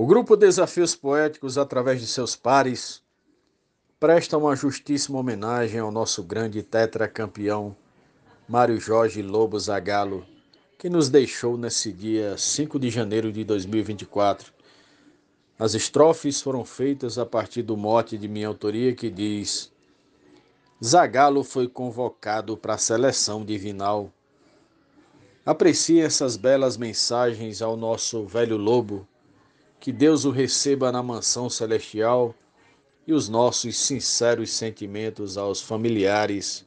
O grupo Desafios Poéticos, através de seus pares, presta uma justíssima homenagem ao nosso grande tetracampeão Mário Jorge Lobo Zagallo, que nos deixou nesse dia 5 de janeiro de 2024. As estrofes foram feitas a partir do mote de minha autoria que diz: Zagallo foi convocado para a seleção divinal. Aprecie essas belas mensagens ao nosso velho lobo que Deus o receba na mansão celestial e os nossos sinceros sentimentos aos familiares,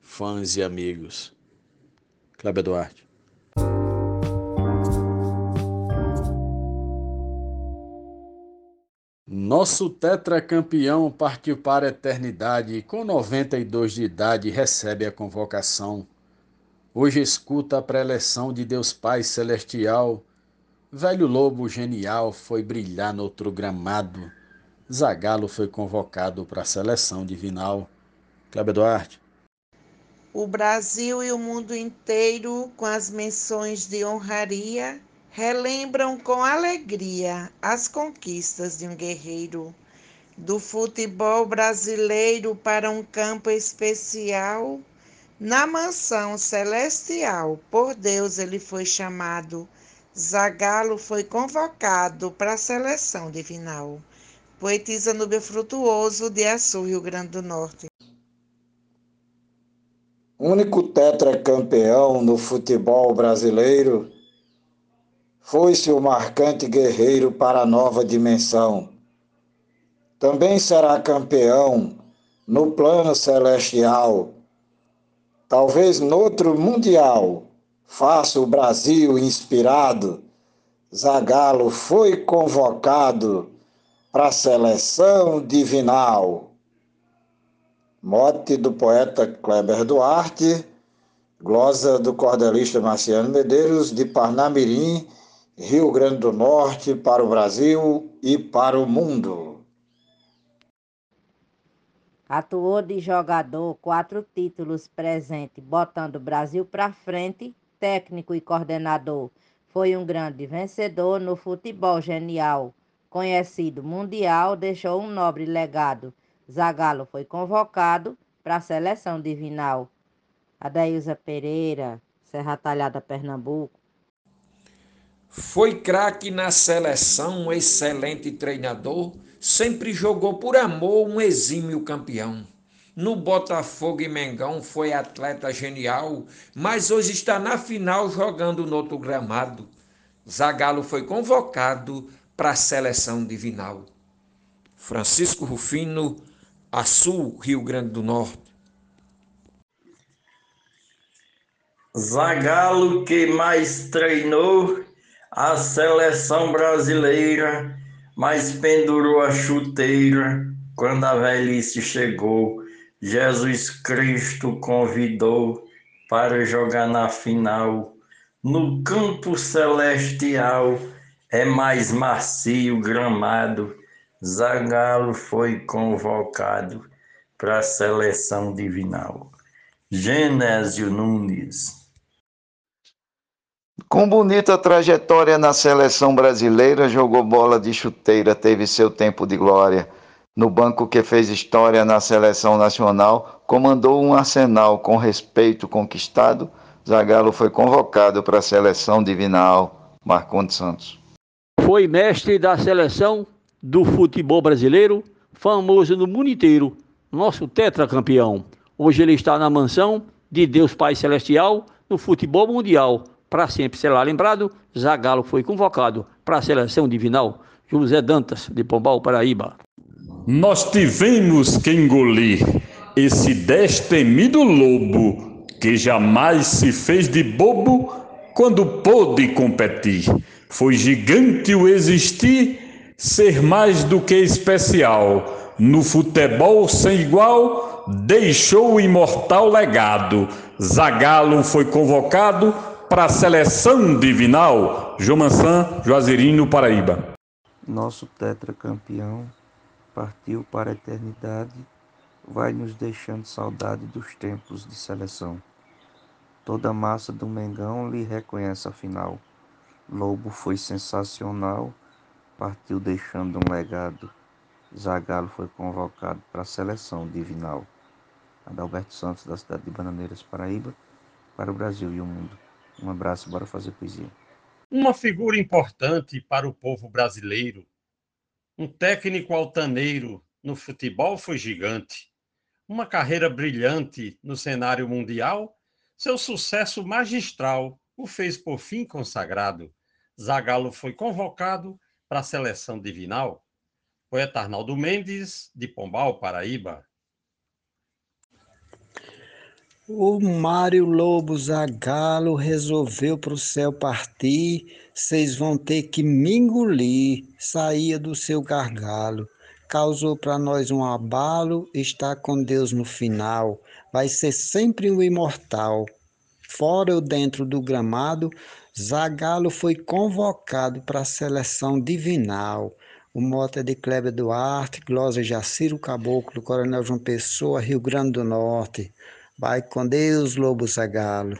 fãs e amigos. Cláudio Duarte. Nosso tetracampeão partiu para a eternidade com 92 de idade recebe a convocação. Hoje escuta a preleção de Deus Pai Celestial Velho lobo genial foi brilhar no outro gramado. Zagalo foi convocado para a seleção divinal. Cleber Duarte. O Brasil e o mundo inteiro, com as menções de honraria, relembram com alegria as conquistas de um guerreiro. Do futebol brasileiro para um campo especial, na mansão celestial, por Deus ele foi chamado Zagallo foi convocado para a seleção divinal. Poetisa Núbia Frutuoso, de Açu, Rio Grande do Norte. Único tetracampeão no futebol brasileiro, foi-se o marcante guerreiro para a nova dimensão. Também será campeão no plano celestial, talvez noutro mundial Faça o Brasil inspirado. Zagallo foi convocado para a seleção divinal. Mote do poeta Kleber Duarte, glosa do cordelista Marciano Medeiros, de Parnamirim, Rio Grande do Norte, para o Brasil e para o mundo. Atuou de jogador, quatro títulos presente, botando o Brasil para frente técnico e coordenador. Foi um grande vencedor no futebol genial. Conhecido mundial, deixou um nobre legado. Zagallo foi convocado para a seleção divinal. Adailza Pereira, Serra Talhada, Pernambuco. Foi craque na seleção, um excelente treinador, sempre jogou por amor um exímio campeão. No Botafogo e Mengão foi atleta genial, mas hoje está na final jogando no outro gramado. Zagallo foi convocado para a seleção divinal. Francisco Rufino, Açu, Rio Grande do Norte. Zagallo que mais treinou a seleção brasileira, mas pendurou a chuteira quando a velhice chegou Jesus Cristo convidou para jogar na final. No campo celestial é mais macio gramado. Zagallo foi convocado para a seleção divinal. Genésio Nunes. Com bonita trajetória na seleção brasileira, jogou bola de chuteira, teve seu tempo de glória no banco que fez história na seleção nacional, comandou um arsenal com respeito conquistado. Zagallo foi convocado para a seleção divinal. Marcondes Santos. Foi mestre da seleção do futebol brasileiro, famoso no mundo inteiro, nosso tetracampeão. Hoje ele está na mansão de Deus Pai Celestial no futebol mundial. Para sempre será lembrado, Zagallo foi convocado para a seleção divinal. José Dantas, de Pombal, Paraíba. Nós tivemos que engolir esse destemido lobo que jamais se fez de bobo quando pôde competir. Foi gigante o existir, ser mais do que especial. No futebol sem igual, deixou o imortal legado. Zagalo foi convocado para a seleção divinal. João Mansan, Juazeirinho, Paraíba. Nosso tetracampeão partiu para a eternidade, vai nos deixando saudade dos tempos de seleção. Toda a massa do Mengão lhe reconhece a final. Lobo foi sensacional, partiu deixando um legado. Zagallo foi convocado para a seleção divinal. Adalberto Santos, da cidade de Bananeiras, Paraíba, para o Brasil e o mundo. Um abraço, bora fazer poesia. Uma figura importante para o povo brasileiro, um técnico altaneiro no futebol foi gigante, uma carreira brilhante no cenário mundial, seu sucesso magistral o fez por fim consagrado. Zagallo foi convocado para a seleção divinal. Poeta Arnaldo Mendes, de Pombal, Paraíba. O Mário Lobo Zagalo resolveu para o céu partir, vocês vão ter que me engolir, saía do seu gargalo. Causou para nós um abalo, está com Deus no final, vai ser sempre um imortal. Fora ou dentro do gramado, Zagalo foi convocado para a seleção divinal. O mote é de Kleber Duarte, Glosa Jaciro Caboclo, Coronel João Pessoa, Rio Grande do Norte. Vai com Deus, Lobo Zagalo.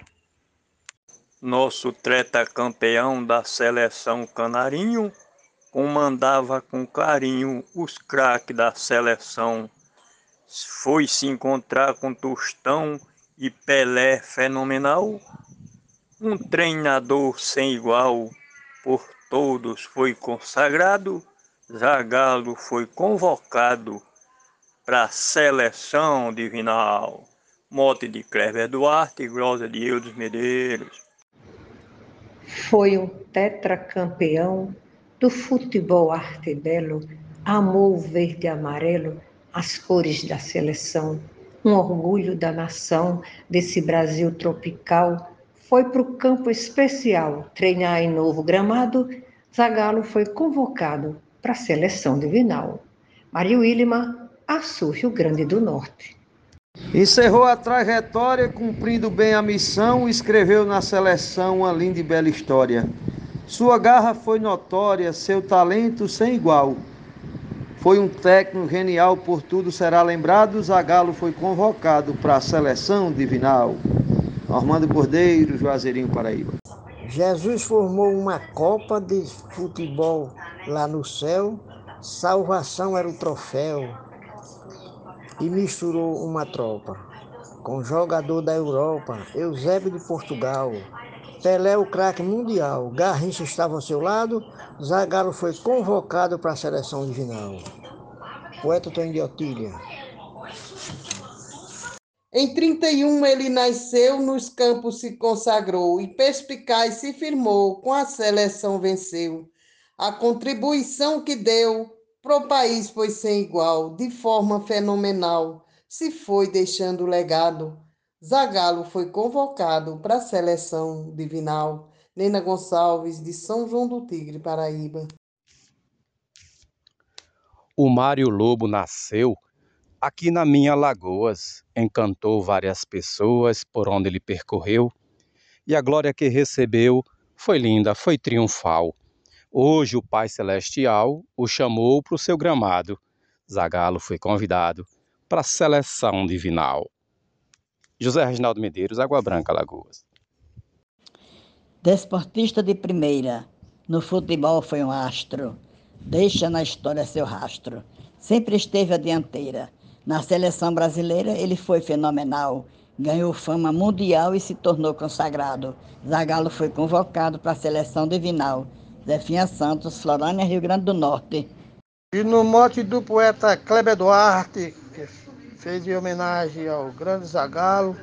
Nosso treta campeão da seleção Canarinho comandava com carinho os craques da seleção. Foi se encontrar com Tostão e Pelé fenomenal. Um treinador sem igual, por todos foi consagrado. Zagallo foi convocado para a seleção divinal mote de Cleber Duarte e glosa de Eudes Medeiros. Foi um tetracampeão do futebol arte belo, amou o verde e amarelo, as cores da seleção, um orgulho da nação desse Brasil tropical. Foi para o campo especial treinar em novo gramado. Zagallo foi convocado para a seleção divinal. Mário Willima, Açu, Rio Grande do Norte. Encerrou a trajetória, cumprindo bem a missão, escreveu na seleção uma linda e bela história. Sua garra foi notória, seu talento sem igual. Foi um técnico genial, por tudo será lembrado. Zagallo foi convocado para a seleção divinal. Armando Cordeiro, Juazeirinho, Paraíba. Jesus formou uma Copa de futebol lá no céu. Salvação era o troféu e misturou uma tropa com jogador da Europa, Eusébio de Portugal, Pelé o craque mundial, Garrincha estava ao seu lado, Zagallo foi convocado para a seleção divinal. Poeta Tony de Otília. Em 31 ele nasceu, nos campos se consagrou e perspicaz se firmou, com a seleção venceu. A contribuição que deu Pro país foi sem igual, de forma fenomenal, se foi deixando legado. Zagallo foi convocado para a seleção divinal. Nena Gonçalves, de São João do Tigre, Paraíba. O Mário Lobo nasceu aqui na minha Lagoas, encantou várias pessoas por onde ele percorreu, e a glória que recebeu foi linda, foi triunfal. Hoje o Pai Celestial o chamou para o seu gramado. Zagalo foi convidado para a seleção divinal. José Reginaldo Medeiros, Água Branca, Lagoas. Desportista de primeira, no futebol foi um astro. Deixa na história seu rastro. Sempre esteve à dianteira. Na seleção brasileira ele foi fenomenal. Ganhou fama mundial e se tornou consagrado. Zagallo foi convocado para a seleção divinal. Zefinha Santos, Florânia, Rio Grande do Norte. E no mote do poeta Kleber Duarte, que fez em homenagem ao grande Zagalo,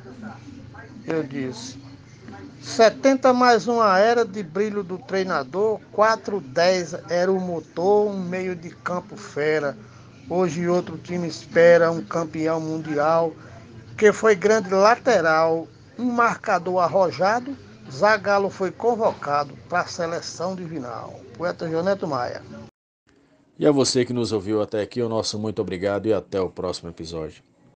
eu disse: 70 mais uma era de brilho do treinador, 410 era o motor, um meio de campo fera. Hoje outro time espera um campeão mundial, que foi grande lateral, um marcador arrojado Zagallo foi convocado para a seleção divinal. Poeta Joneto Maia. E a você que nos ouviu até aqui, o nosso muito obrigado e até o próximo episódio.